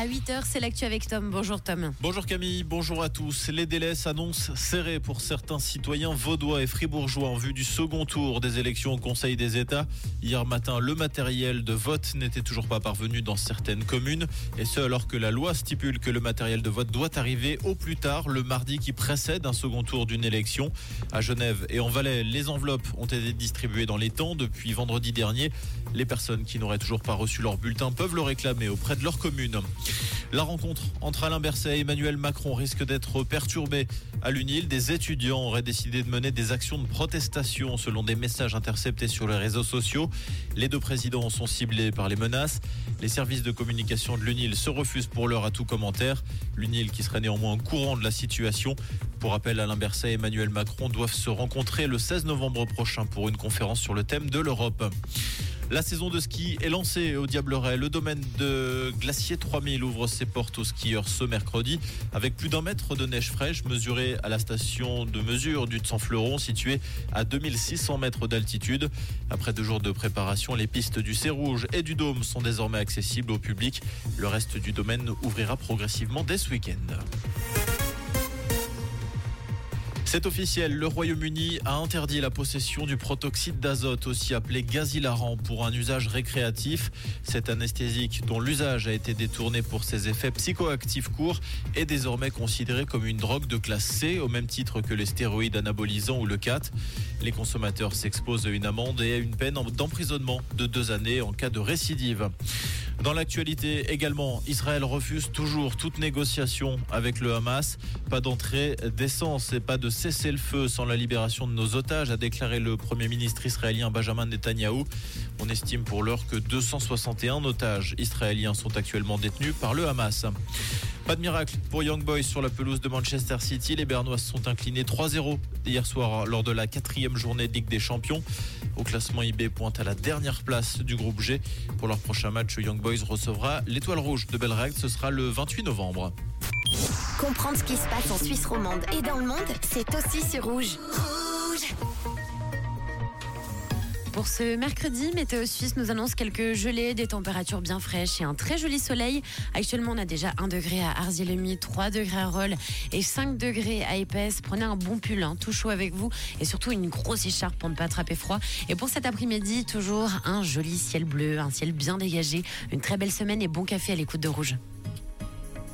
À 8h, c'est l'actu avec Tom. Bonjour Tom. Bonjour Camille, bonjour à tous. Les délais s'annoncent serrés pour certains citoyens vaudois et fribourgeois en vue du second tour des élections au Conseil des États. Hier matin, le matériel de vote n'était toujours pas parvenu dans certaines communes. Et ce, alors que la loi stipule que le matériel de vote doit arriver au plus tard le mardi qui précède un second tour d'une élection. À Genève et en Valais, les enveloppes ont été distribuées dans les temps depuis vendredi dernier. Les personnes qui n'auraient toujours pas reçu leur bulletin peuvent le réclamer auprès de leur commune. La rencontre entre Alain Berset et Emmanuel Macron risque d'être perturbée. À l'UNIL, des étudiants auraient décidé de mener des actions de protestation selon des messages interceptés sur les réseaux sociaux. Les deux présidents sont ciblés par les menaces. Les services de communication de l'UNIL se refusent pour l'heure à tout commentaire. L'UNIL qui serait néanmoins au courant de la situation. Pour rappel, Alain Berset et Emmanuel Macron doivent se rencontrer le 16 novembre prochain pour une conférence sur le thème de l'Europe. La saison de ski est lancée au Diableret. Le domaine de Glacier 3000 ouvre ses portes aux skieurs ce mercredi avec plus d'un mètre de neige fraîche mesurée à la station de mesure du Tsan-Fleuron située à 2600 mètres d'altitude. Après deux jours de préparation, les pistes du Rouge et du Dôme sont désormais accessibles au public. Le reste du domaine ouvrira progressivement dès ce week-end. C'est officiel, le Royaume-Uni a interdit la possession du protoxyde d'azote, aussi appelé gaz hilarant, pour un usage récréatif. Cet anesthésique, dont l'usage a été détourné pour ses effets psychoactifs courts, est désormais considéré comme une drogue de classe C, au même titre que les stéroïdes anabolisants ou le CAT. Les consommateurs s'exposent à une amende et à une peine d'emprisonnement de deux années en cas de récidive. Dans l'actualité également, Israël refuse toujours toute négociation avec le Hamas. Pas d'entrée d'essence et pas de cessez-le-feu sans la libération de nos otages, a déclaré le Premier ministre israélien Benjamin Netanyahou. On estime pour l'heure que 261 otages israéliens sont actuellement détenus par le Hamas. Pas de miracle pour Young Boys sur la pelouse de Manchester City. Les Bernois sont inclinés 3-0 hier soir lors de la quatrième journée de Ligue des Champions. Au classement IB pointe à la dernière place du groupe G. Pour leur prochain match, Young Boys recevra l'étoile rouge de Belrag. Ce sera le 28 novembre. Comprendre ce qui se passe en Suisse romande et dans le monde, c'est aussi sur Rouge. Pour ce mercredi, Météo Suisse nous annonce quelques gelées, des températures bien fraîches et un très joli soleil. Actuellement, on a déjà 1 degré à Arzier-le-Mi, 3 degrés à Rolles et 5 degrés à Épaisse. Prenez un bon pull, hein, tout chaud avec vous et surtout une grosse écharpe pour ne pas attraper froid. Et pour cet après-midi, toujours un joli ciel bleu, un ciel bien dégagé, une très belle semaine et bon café à l'écoute de Rouge.